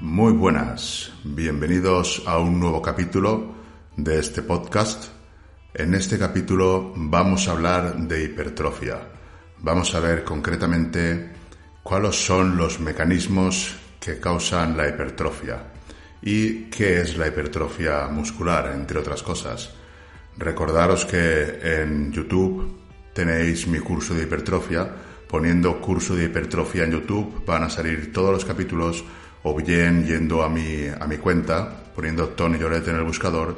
Muy buenas, bienvenidos a un nuevo capítulo de este podcast. En este capítulo vamos a hablar de hipertrofia. Vamos a ver concretamente cuáles son los mecanismos que causan la hipertrofia y qué es la hipertrofia muscular, entre otras cosas. Recordaros que en YouTube tenéis mi curso de hipertrofia. Poniendo curso de hipertrofia en YouTube van a salir todos los capítulos o bien yendo a mi, a mi cuenta, poniendo Tony Lloret en el buscador,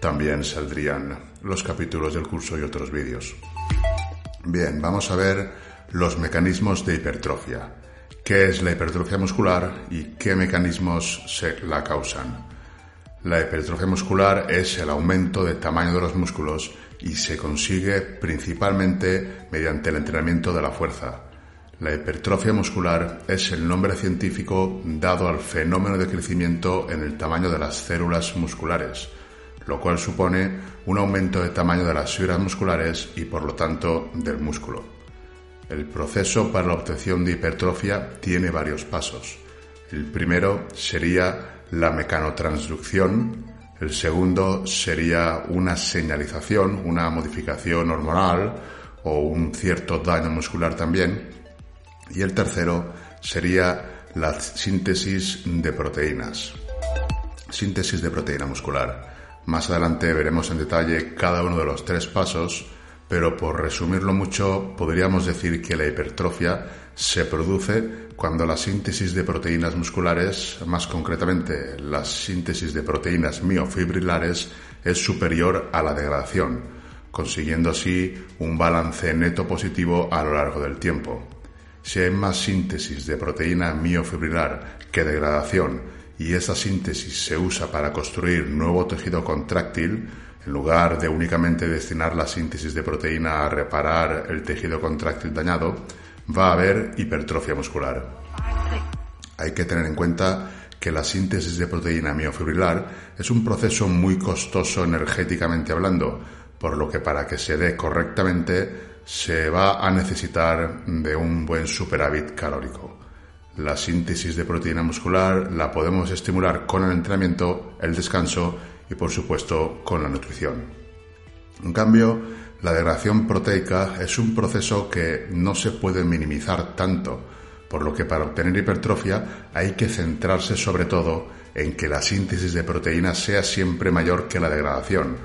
también saldrían los capítulos del curso y otros vídeos. Bien, vamos a ver los mecanismos de hipertrofia. ¿Qué es la hipertrofia muscular y qué mecanismos se la causan? La hipertrofia muscular es el aumento de tamaño de los músculos y se consigue principalmente mediante el entrenamiento de la fuerza. La hipertrofia muscular es el nombre científico dado al fenómeno de crecimiento en el tamaño de las células musculares, lo cual supone un aumento de tamaño de las fibras musculares y por lo tanto del músculo. El proceso para la obtención de hipertrofia tiene varios pasos. El primero sería la mecanotransducción, el segundo sería una señalización, una modificación hormonal o un cierto daño muscular también. Y el tercero sería la síntesis de proteínas. Síntesis de proteína muscular. Más adelante veremos en detalle cada uno de los tres pasos, pero por resumirlo mucho, podríamos decir que la hipertrofia se produce cuando la síntesis de proteínas musculares, más concretamente la síntesis de proteínas miofibrilares, es superior a la degradación, consiguiendo así un balance neto positivo a lo largo del tiempo. Si hay más síntesis de proteína miofibrilar que degradación y esa síntesis se usa para construir nuevo tejido contráctil, en lugar de únicamente destinar la síntesis de proteína a reparar el tejido contráctil dañado, va a haber hipertrofia muscular. Hay que tener en cuenta que la síntesis de proteína miofibrilar es un proceso muy costoso energéticamente hablando, por lo que para que se dé correctamente se va a necesitar de un buen superávit calórico. La síntesis de proteína muscular la podemos estimular con el entrenamiento, el descanso y por supuesto con la nutrición. En cambio, la degradación proteica es un proceso que no se puede minimizar tanto, por lo que para obtener hipertrofia hay que centrarse sobre todo en que la síntesis de proteínas sea siempre mayor que la degradación.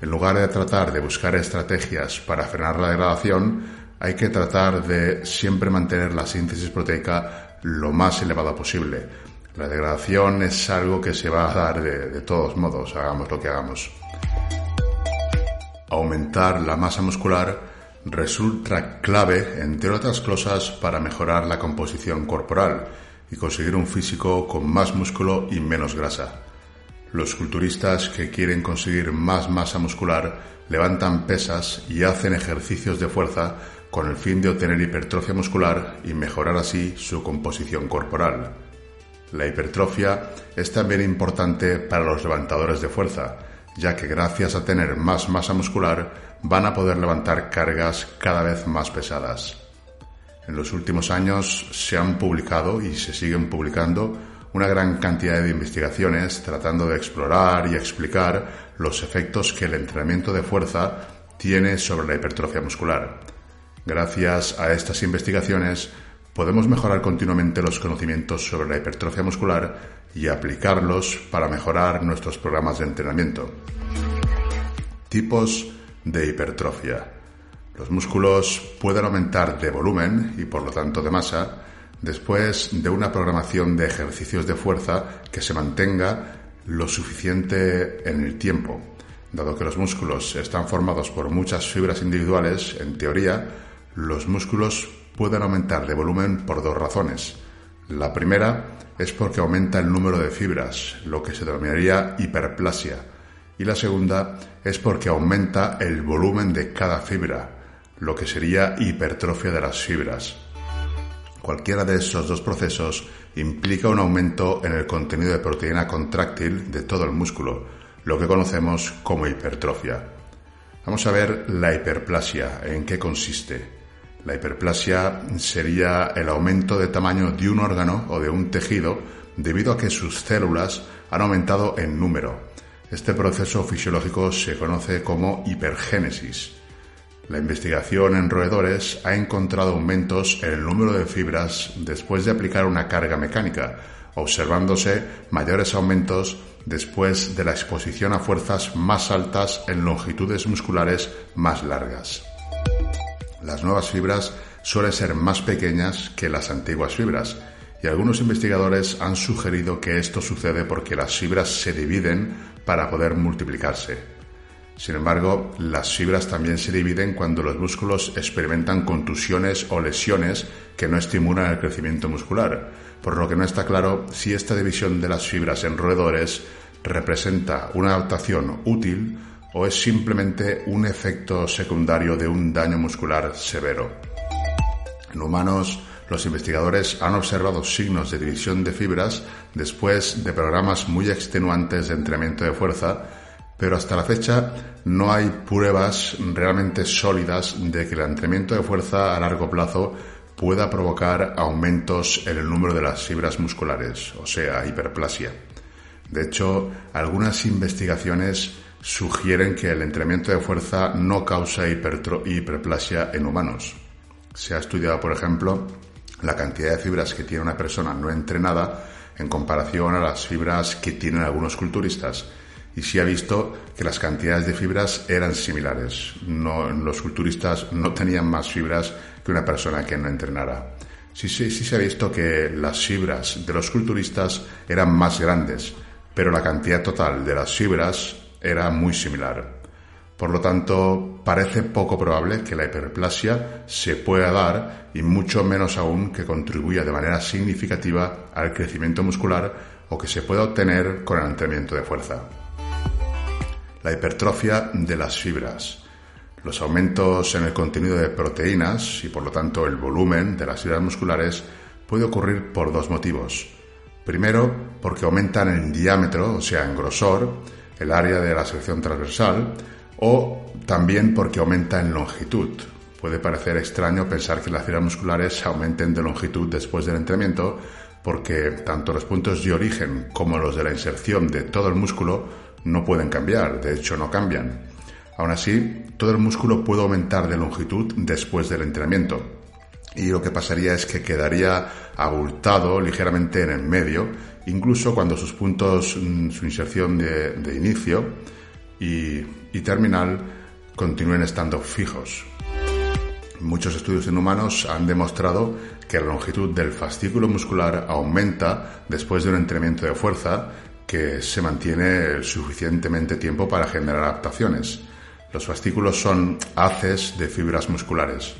En lugar de tratar de buscar estrategias para frenar la degradación, hay que tratar de siempre mantener la síntesis proteica lo más elevada posible. La degradación es algo que se va a dar de, todos modos, hagamos lo que hagamos aumentar la masa muscular resulta clave, entre otras cosas, para mejorar la composición corporal y conseguir un físico con más músculo y menos grasa. Los culturistas que quieren conseguir más masa muscular levantan pesas y hacen ejercicios de fuerza con el fin de obtener hipertrofia muscular y mejorar así su composición corporal. La hipertrofia es también importante para los levantadores de fuerza, ya que gracias a tener más masa muscular van a poder levantar cargas cada vez más pesadas. En los últimos años se han publicado y se siguen publicando una gran cantidad de investigaciones tratando de explorar y explicar los efectos que el entrenamiento de fuerza tiene sobre la hipertrofia muscular. Gracias a estas investigaciones podemos mejorar continuamente los conocimientos sobre la hipertrofia muscular y aplicarlos para mejorar nuestros programas de entrenamiento. Tipos de hipertrofia. Los músculos pueden aumentar de volumen y por lo tanto de masa después de una programación de ejercicios de fuerza que se mantenga lo suficiente en el tiempo. Dado que los músculos están formados por muchas fibras individuales, en teoría, los músculos pueden aumentar de volumen por dos razones. La primera es porque aumenta el número de fibras, lo que se denominaría hiperplasia, y la segunda es porque aumenta el volumen de cada fibra, lo que sería hipertrofia de las fibras. Cualquiera de esos dos procesos implica un aumento en el contenido de proteína contráctil de todo el músculo, lo que conocemos como hipertrofia. Vamos a ver la hiperplasia, en qué consiste. La hiperplasia sería el aumento de tamaño de un órgano o de un tejido debido a que sus células han aumentado en número. Este proceso fisiológico se conoce como hipergénesis. La investigación en roedores ha encontrado aumentos en el número de fibras después de aplicar una carga mecánica, observándose mayores aumentos después de la exposición a fuerzas más altas en longitudes musculares más largas. Las nuevas fibras suelen ser más pequeñas que las antiguas fibras y algunos investigadores han sugerido que esto sucede porque las fibras se dividen para poder multiplicarse. Sin embargo, las fibras también se dividen cuando los músculos experimentan contusiones o lesiones que no estimulan el crecimiento muscular, por lo que no está claro si esta división de las fibras en roedores representa una adaptación útil o es simplemente un efecto secundario de un daño muscular severo. En humanos, los investigadores han observado signos de división de fibras después de programas muy extenuantes de entrenamiento de fuerza, pero hasta la fecha no hay pruebas realmente sólidas de que el entrenamiento de fuerza a largo plazo pueda provocar aumentos en el número de las fibras musculares, o sea, hiperplasia. De hecho, algunas investigaciones sugieren que el entrenamiento de fuerza no causa hiperplasia en humanos. Se ha estudiado, por ejemplo, la cantidad de fibras que tiene una persona no entrenada en comparación a las fibras que tienen algunos culturistas y se ha visto que las cantidades de fibras eran similares. los culturistas no tenían más fibras que una persona que no entrenara. Sí, sí, sí se ha visto que las fibras de los culturistas eran más grandes, pero la cantidad total de las fibras era muy similar. Por lo tanto, parece poco probable que la hiperplasia se pueda dar y mucho menos aún que contribuya de manera significativa al crecimiento muscular o que se pueda obtener con el entrenamiento de fuerza. La hipertrofia de las fibras. Los aumentos en el contenido de proteínas y por lo tanto el volumen de las fibras musculares puede ocurrir por dos motivos. Primero, porque aumentan en diámetro, o sea, en grosor, el área de la sección transversal, o también porque aumenta en longitud. Puede parecer extraño pensar que las fibras musculares aumenten de longitud después del entrenamiento, porque tanto los puntos de origen como los de la inserción de todo el músculo no pueden cambiar, de hecho no cambian. Aún así, todo el músculo puede aumentar de longitud después del entrenamiento. Y lo que pasaría es que quedaría abultado ligeramente en el medio, incluso cuando sus puntos, mm, su inserción de, inicio y, y terminal continúen estando fijos. Muchos estudios en humanos han demostrado que la longitud del fascículo muscular aumenta después de un entrenamiento de fuerza que se mantiene suficientemente tiempo para generar adaptaciones. Los fascículos son haces de fibras musculares.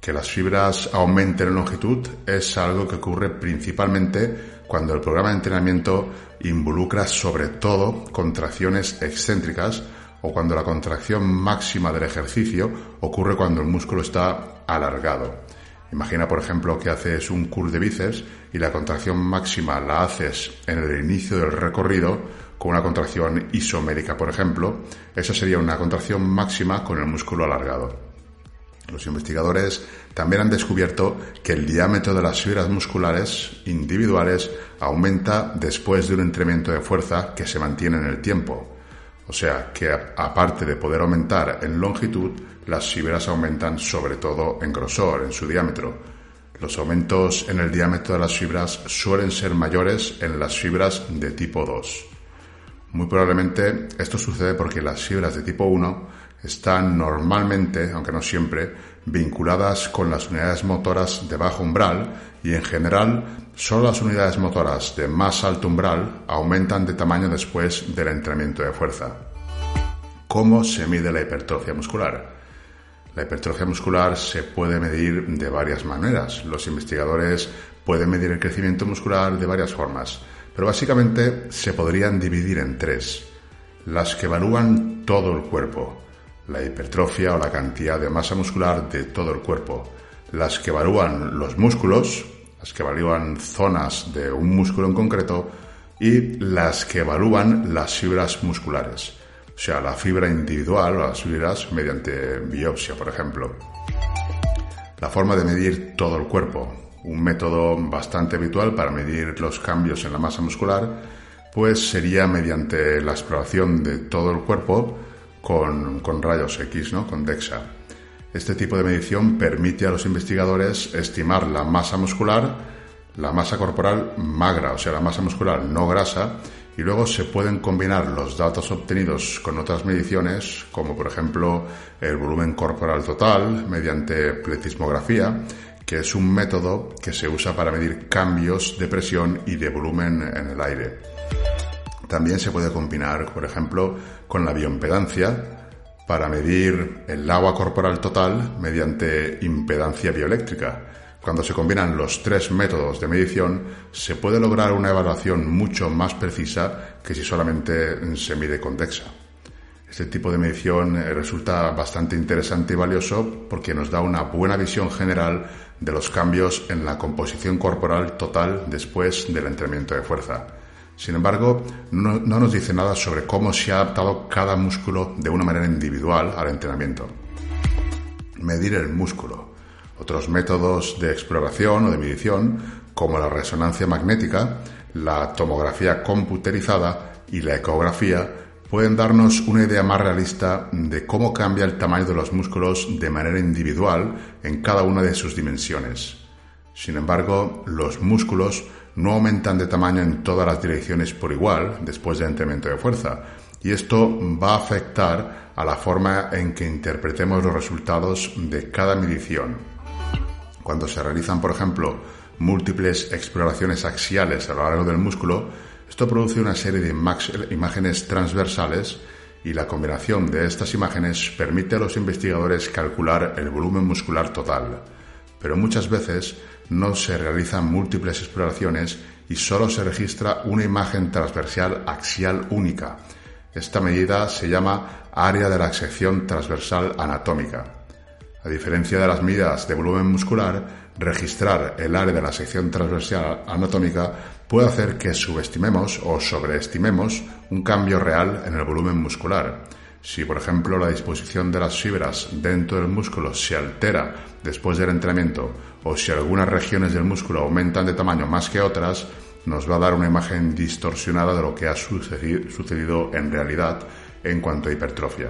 Que las fibras aumenten en longitud es algo que ocurre principalmente cuando el programa de entrenamiento involucra sobre todo contracciones excéntricas o cuando la contracción máxima del ejercicio ocurre cuando el músculo está alargado. Imagina, por ejemplo, que haces un curl de bíceps y la contracción máxima la haces en el inicio del recorrido con una contracción isomérica, por ejemplo. Esa sería una contracción máxima con el músculo alargado. Los investigadores también han descubierto que el diámetro de las fibras musculares individuales aumenta después de un entrenamiento de fuerza que se mantiene en el tiempo. O sea que aparte de poder aumentar en longitud, las fibras aumentan sobre todo en grosor, en su diámetro. Los aumentos en el diámetro de las fibras suelen ser mayores en las fibras de tipo 2. Muy probablemente esto sucede porque las fibras de tipo 1 están normalmente, aunque no siempre, vinculadas con las unidades motoras de bajo umbral y en general solo las unidades motoras de más alto umbral aumentan de tamaño después del entrenamiento de fuerza. ¿Cómo se mide la hipertrofia muscular? La hipertrofia muscular se puede medir de varias maneras. Los investigadores pueden medir el crecimiento muscular de varias formas, pero básicamente se podrían dividir en tres. Las que evalúan todo el cuerpo, la hipertrofia o la cantidad de masa muscular de todo el cuerpo, las que evalúan los músculos, las que evalúan zonas de un músculo en concreto y las que evalúan las fibras musculares, o sea, la fibra individual o las fibras mediante biopsia, por ejemplo. La forma de medir todo el cuerpo. un método bastante habitual para medir los cambios en la masa muscular, pues sería mediante la exploración de todo el cuerpo con, rayos X, ¿no? con DEXA. Este tipo de medición permite a los investigadores estimar la masa muscular, la masa corporal magra, o sea, la masa muscular no grasa, y luego se pueden combinar los datos obtenidos con otras mediciones, como por ejemplo el volumen corporal total mediante pletismografía, que es un método que se usa para medir cambios de presión y de volumen en el aire. También se puede combinar, por ejemplo, con la bioimpedancia para medir el agua corporal total mediante impedancia bioeléctrica. Cuando se combinan los tres métodos de medición, se puede lograr una evaluación mucho más precisa que si solamente se mide con DEXA. Este tipo de medición eh, resulta bastante interesante y valioso porque nos da una buena visión general de los cambios en la composición corporal total después del entrenamiento de fuerza. Sin embargo, no, nos dice nada sobre cómo se ha adaptado cada músculo de una manera individual al entrenamiento. Medir el músculo. Otros métodos de exploración o de medición, como la resonancia magnética, la tomografía computerizada y la ecografía, pueden darnos una idea más realista de cómo cambia el tamaño de los músculos de manera individual en cada una de sus dimensiones. Sin embargo, los músculos no aumentan de tamaño en todas las direcciones por igual después del entrenamiento de fuerza, y esto va a afectar a la forma en que interpretemos los resultados de cada medición. Cuando se realizan, por ejemplo, múltiples exploraciones axiales a lo largo del músculo, esto produce una serie de imágenes transversales y la combinación de estas imágenes permite a los investigadores calcular el volumen muscular total. Pero muchas veces no se realizan múltiples exploraciones y solo se registra una imagen transversal axial única. Esta medida se llama área de la sección transversal anatómica. A diferencia de las medidas de volumen muscular, registrar el área de la sección transversal anatómica puede hacer que subestimemos o sobreestimemos un cambio real en el volumen muscular. Si, por ejemplo, la disposición de las fibras dentro del músculo se altera después del entrenamiento o si algunas regiones del músculo aumentan de tamaño más que otras, nos va a dar una imagen distorsionada de lo que ha sucedido en realidad en cuanto a hipertrofia.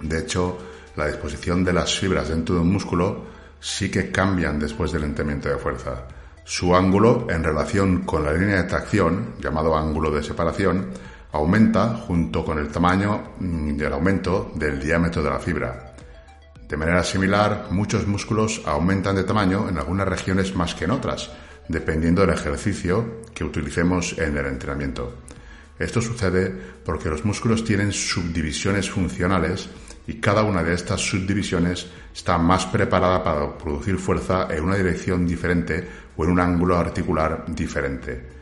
De hecho, la disposición de las fibras dentro de un músculo sí que cambian después del entrenamiento de fuerza. Su ángulo en relación con la línea de tracción, llamado ángulo de separación, aumenta junto con el tamaño mm, del aumento del diámetro de la fibra. De manera similar, muchos músculos aumentan de tamaño en algunas regiones más que en otras, dependiendo del ejercicio que utilicemos en el entrenamiento. Esto sucede porque los músculos tienen subdivisiones funcionales y cada una de estas subdivisiones está más preparada para producir fuerza en una dirección diferente o en un ángulo articular diferente.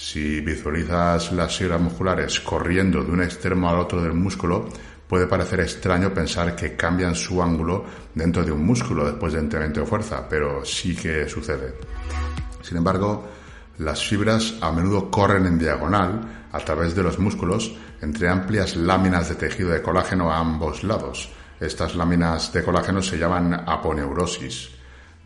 Si visualizas las fibras musculares corriendo de un extremo al otro del músculo, puede parecer extraño pensar que cambian su ángulo dentro de un músculo después de entrenamiento de fuerza, pero sí que sucede. Sin embargo, las fibras a menudo corren en diagonal a través de los músculos entre amplias láminas de tejido de colágeno a ambos lados. Estas láminas de colágeno se llaman aponeurosis.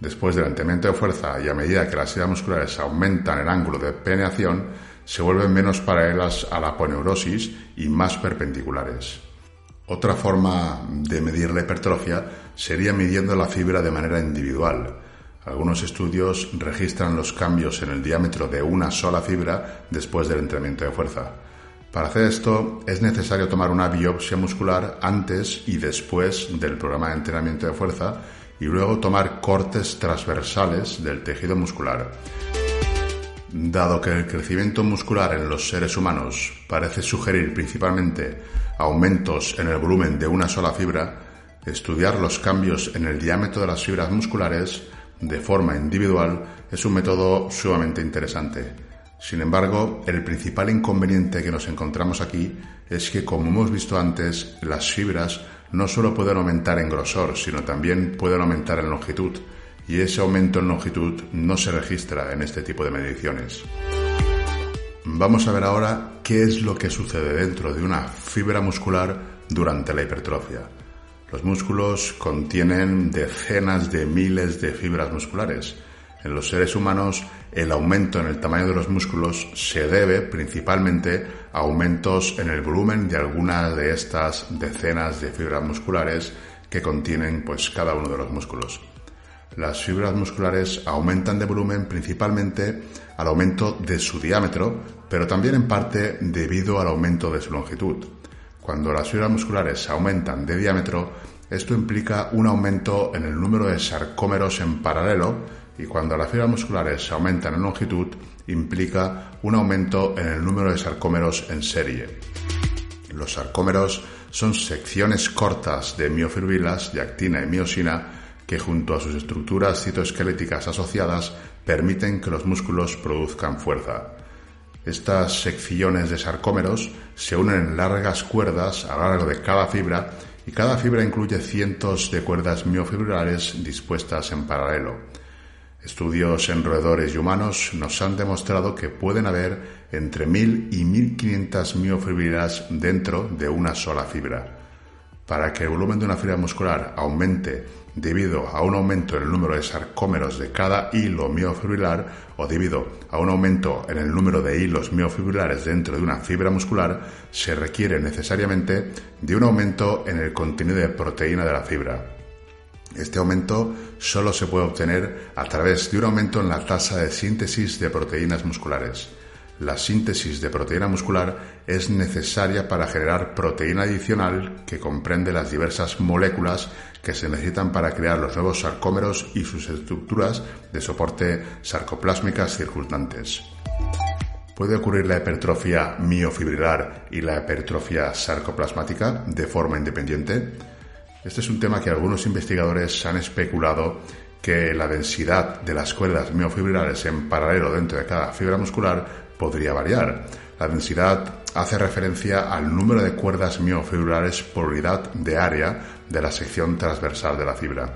Después del entrenamiento de fuerza y a medida que las fibras musculares aumentan el ángulo de peneación, se vuelven menos paralelas a la aponeurosis y más perpendiculares. Otra forma de medir la hipertrofia sería midiendo la fibra de manera individual. Algunos estudios registran los cambios en el diámetro de una sola fibra después del entrenamiento de fuerza. Para hacer esto es necesario tomar una biopsia muscular antes y después del programa de entrenamiento de fuerza y luego tomar cortes transversales del tejido muscular. Dado que el crecimiento muscular en los seres humanos parece sugerir principalmente aumentos en el volumen de una sola fibra, estudiar los cambios en el diámetro de las fibras musculares de forma individual es un método sumamente interesante. Sin embargo, el principal inconveniente que nos encontramos aquí es que, como hemos visto antes, las fibras no solo pueden aumentar en grosor, sino también pueden aumentar en longitud, y ese aumento en longitud no se registra en este tipo de mediciones. Vamos a ver ahora qué es lo que sucede dentro de una fibra muscular durante la hipertrofia. Los músculos contienen decenas de miles de fibras musculares. En los seres humanos, el aumento en el tamaño de los músculos se debe principalmente a aumentos en el volumen de algunas de estas decenas de fibras musculares que contienen pues cada uno de los músculos. Las fibras musculares aumentan de volumen principalmente al aumento de su diámetro, pero también en parte debido al aumento de su longitud. Cuando las fibras musculares aumentan de diámetro, esto implica un aumento en el número de sarcómeros en paralelo y cuando las fibras musculares aumentan en longitud, implica un aumento en el número de sarcómeros en serie. Los sarcómeros son secciones cortas de miofibrilas de actina y miosina que junto a sus estructuras citoesqueléticas asociadas permiten que los músculos produzcan fuerza. Estas secciones de sarcómeros se unen en largas cuerdas a lo largo de cada fibra y cada fibra incluye cientos de cuerdas miofibrilares dispuestas en paralelo. Estudios en roedores y humanos nos han demostrado que pueden haber entre 1000 y 1500 miofibrilas dentro de una sola fibra. Para que el volumen de una fibra muscular aumente debido a un aumento en el número de sarcómeros de cada hilo miofibrilar o debido a un aumento en el número de hilos miofibrilares dentro de una fibra muscular, se requiere necesariamente de un aumento en el contenido de proteína de la fibra. Este aumento solo se puede obtener a través de un aumento en la tasa de síntesis de proteínas musculares la síntesis de proteína muscular es necesaria para generar proteína adicional que comprende las diversas moléculas que se necesitan para crear los nuevos sarcómeros y sus estructuras de soporte sarcoplásmicas circundantes. ¿Puede ocurrir la hipertrofia miofibrilar y la hipertrofia sarcoplasmática de forma independiente? Este es un tema que algunos investigadores han especulado que la densidad de las cuerdas miofibrilares en paralelo dentro de cada fibra muscular podría variar. La densidad hace referencia al número de cuerdas miofibrilares por unidad de área de la sección transversal de la fibra.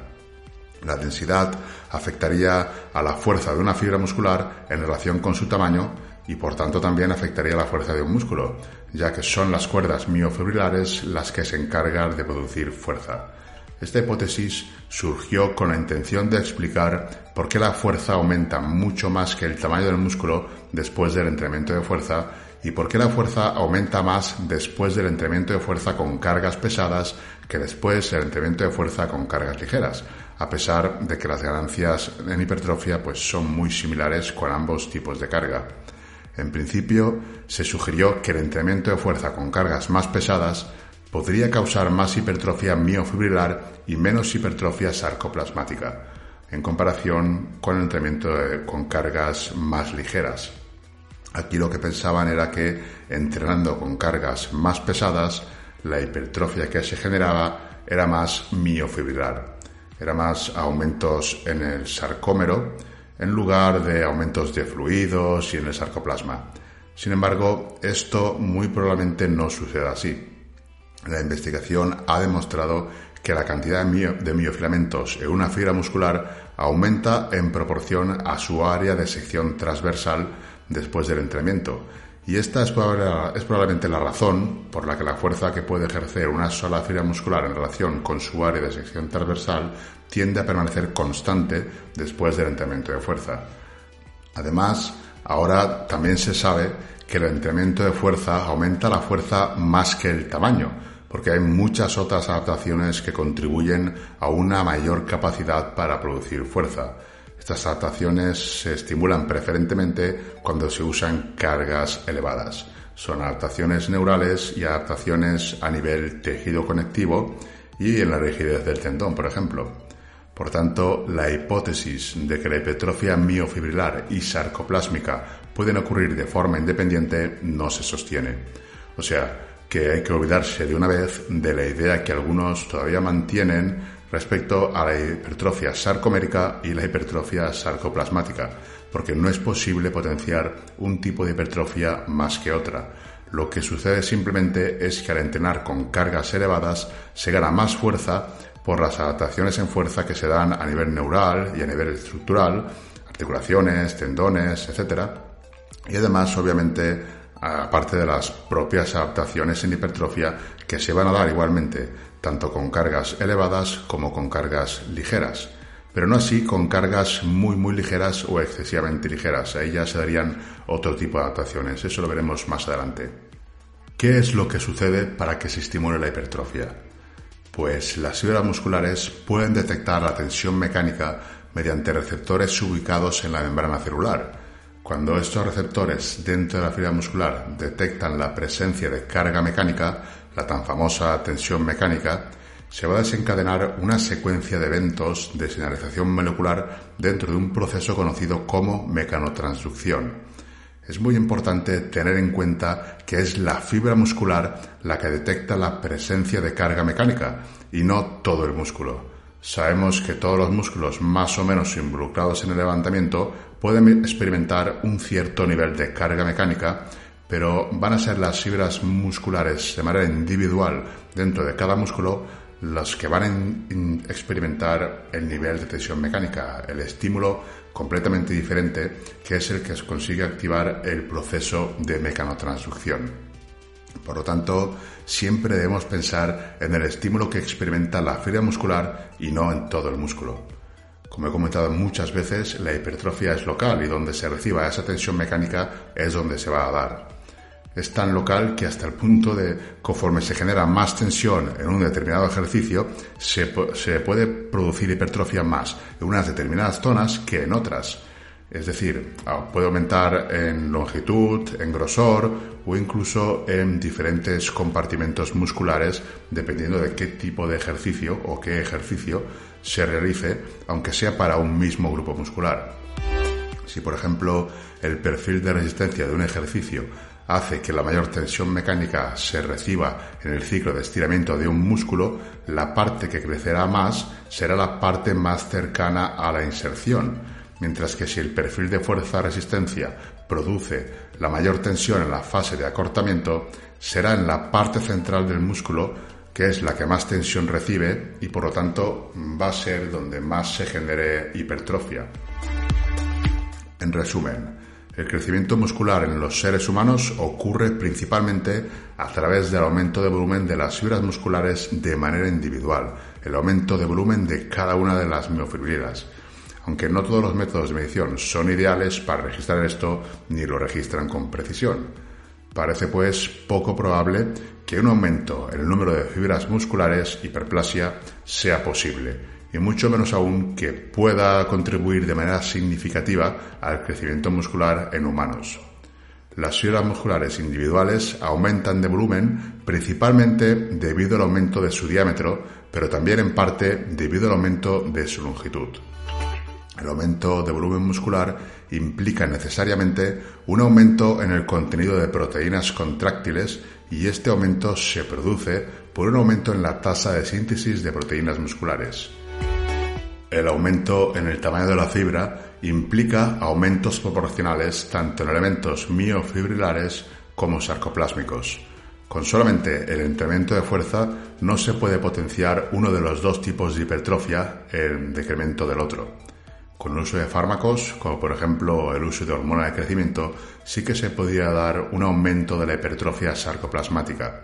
La densidad afectaría a la fuerza de una fibra muscular en relación con su tamaño y por tanto también afectaría la fuerza de un músculo, ya que son las cuerdas miofibrilares las que se encargan de producir fuerza. Esta hipótesis surgió con la intención de explicar por qué la fuerza aumenta mucho más que el tamaño del músculo después del entrenamiento de fuerza y por qué la fuerza aumenta más después del entrenamiento de fuerza con cargas pesadas que después del entrenamiento de fuerza con cargas ligeras, a pesar de que las ganancias en hipertrofia pues son muy similares con ambos tipos de carga. En principio, se sugirió que el entrenamiento de fuerza con cargas más pesadas podría causar más hipertrofia miofibrilar y menos hipertrofia sarcoplasmática, en comparación con el entrenamiento con cargas más ligeras. Aquí lo que pensaban era que entrenando con cargas más pesadas, la hipertrofia que se generaba era más miofibrilar, era más aumentos en el sarcómero en lugar de aumentos de fluidos y en el sarcoplasma. Sin embargo, esto muy probablemente no suceda así. La investigación ha demostrado que la cantidad de miofilamentos en una fibra muscular aumenta en proporción a su área de sección transversal después del entrenamiento. Y esta es, probablemente la razón por la que la fuerza que puede ejercer una sola fibra muscular en relación con su área de sección transversal tiende a permanecer constante después del entrenamiento de fuerza. Además, ahora también se sabe que el entrenamiento de fuerza aumenta la fuerza más que el tamaño, porque hay muchas otras adaptaciones que contribuyen a una mayor capacidad para producir fuerza. Estas adaptaciones se estimulan preferentemente cuando se usan cargas elevadas. Son adaptaciones neurales y adaptaciones a nivel tejido conectivo y en la rigidez del tendón, por ejemplo. Por tanto, la hipótesis de que la hipertrofia miofibrilar y sarcoplásmica pueden ocurrir de forma independiente no se sostiene. O sea, que hay que olvidarse de una vez de la idea que algunos todavía mantienen respecto a la hipertrofia sarcomérica y la hipertrofia sarcoplasmática, porque no es posible potenciar un tipo de hipertrofia más que otra. Lo que sucede simplemente es que al entrenar con cargas elevadas se gana más fuerza por las adaptaciones en fuerza que se dan a nivel neural y a nivel estructural, articulaciones, tendones, etc. Y además, obviamente, aparte de las propias adaptaciones en hipertrofia que se van a dar igualmente tanto con cargas elevadas como con cargas ligeras. pero no así con cargas muy muy ligeras o excesivamente ligeras. Ahí ya se darían otro tipo de adaptaciones, eso lo veremos más adelante. ¿Qué es lo que sucede para que se estimule la hipertrofia? Pues las fibras musculares pueden detectar la tensión mecánica mediante receptores ubicados en la membrana celular. Cuando estos receptores dentro de la fibra muscular detectan la presencia de carga mecánica, la tan famosa tensión mecánica, se va a desencadenar una secuencia de eventos de señalización molecular dentro de un proceso conocido como mecanotransducción. Es muy importante tener en cuenta que es la fibra muscular la que detecta la presencia de carga mecánica y no todo el músculo. Sabemos que todos los músculos más o menos involucrados en el levantamiento pueden experimentar un cierto nivel de carga mecánica, pero van a ser las fibras musculares de manera individual dentro de cada músculo los que van a experimentar el nivel de tensión mecánica, el estímulo completamente diferente que es el que consigue activar el proceso de mecanotransducción. Por lo tanto, siempre debemos pensar en el estímulo que experimenta la fibra muscular y no en todo el músculo. Como he comentado muchas veces, la hipertrofia es local y donde se reciba esa tensión mecánica es donde se va a dar es tan local que hasta el punto de, conforme se genera más tensión en un determinado ejercicio, se, puede producir hipertrofia más en unas determinadas zonas que en otras. Es decir, ah, puede aumentar en longitud, en grosor o incluso en diferentes compartimentos musculares dependiendo de qué tipo de ejercicio o qué ejercicio se realice, aunque sea para un mismo grupo muscular. Si, por ejemplo, el perfil de resistencia de un ejercicio hace que la mayor tensión mecánica se reciba en el ciclo de estiramiento de un músculo, la parte que crecerá más será la parte más cercana a la inserción, mientras que si el perfil de fuerza-resistencia produce la mayor tensión en la fase de acortamiento, será en la parte central del músculo que es la que más tensión recibe y por lo tanto va a ser donde más se genere hipertrofia. En resumen, el crecimiento muscular en los seres humanos ocurre principalmente a través del aumento de volumen de las fibras musculares de manera individual, el aumento de volumen de cada una de las miofibrilas. Aunque no todos los métodos de medición son ideales para registrar esto ni lo registran con precisión. Parece pues poco probable que un aumento en el número de fibras musculares, hiperplasia, sea posible y mucho menos aún que pueda contribuir de manera significativa al crecimiento muscular en humanos. Las fibras musculares individuales aumentan de volumen principalmente debido al aumento de su diámetro, pero también en parte debido al aumento de su longitud. El aumento de volumen muscular implica necesariamente un aumento en el contenido de proteínas contráctiles y este aumento se produce por un aumento en la tasa de síntesis de proteínas musculares. El aumento en el tamaño de la fibra implica aumentos proporcionales tanto en elementos miofibrilares como sarcoplásmicos. Con solamente el entrenamiento de fuerza no se puede potenciar uno de los dos tipos de hipertrofia en decremento del otro. Con el uso de fármacos, como por ejemplo el uso de hormona de crecimiento, sí que se podría dar un aumento de la hipertrofia sarcoplasmática.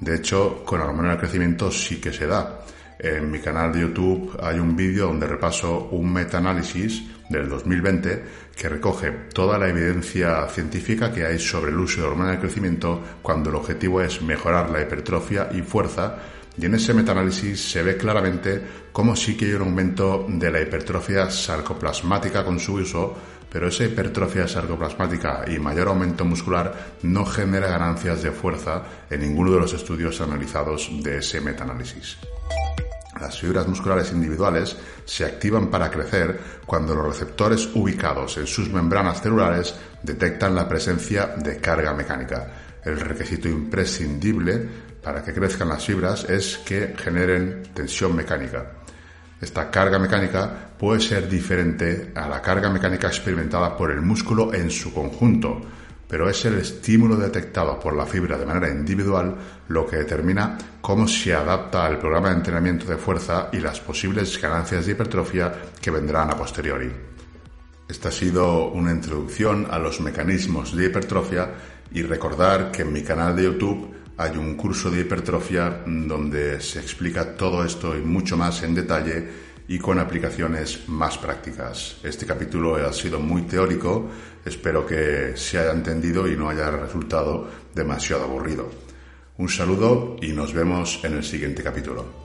De hecho, con hormona de crecimiento sí que se da. En mi canal de YouTube hay un vídeo donde repaso un metaanálisis del 2020 que recoge toda la evidencia científica que hay sobre el uso de hormona de crecimiento cuando el objetivo es mejorar la hipertrofia y fuerza y en ese metaanálisis se ve claramente cómo sí que hay un aumento de la hipertrofia sarcoplasmática con su uso, pero esa hipertrofia sarcoplasmática y mayor aumento muscular no genera ganancias de fuerza en ninguno de los estudios analizados de ese metaanálisis. Las fibras musculares individuales se activan para crecer cuando los receptores ubicados en sus membranas celulares detectan la presencia de carga mecánica. El requisito imprescindible para que crezcan las fibras es que generen tensión mecánica. Esta carga mecánica puede ser diferente a la carga mecánica experimentada por el músculo en su conjunto, pero es el estímulo detectado por la fibra de manera individual lo que determina cómo se adapta al programa de entrenamiento de fuerza y las posibles ganancias de hipertrofia que vendrán a posteriori. Esta ha sido una introducción a los mecanismos de hipertrofia y recordar que en mi canal de YouTube hay un curso de hipertrofia donde se explica todo esto y mucho más en detalle y con aplicaciones más prácticas. Este capítulo ha sido muy teórico, espero que se haya entendido y no haya resultado demasiado aburrido. Un saludo y nos vemos en el siguiente capítulo.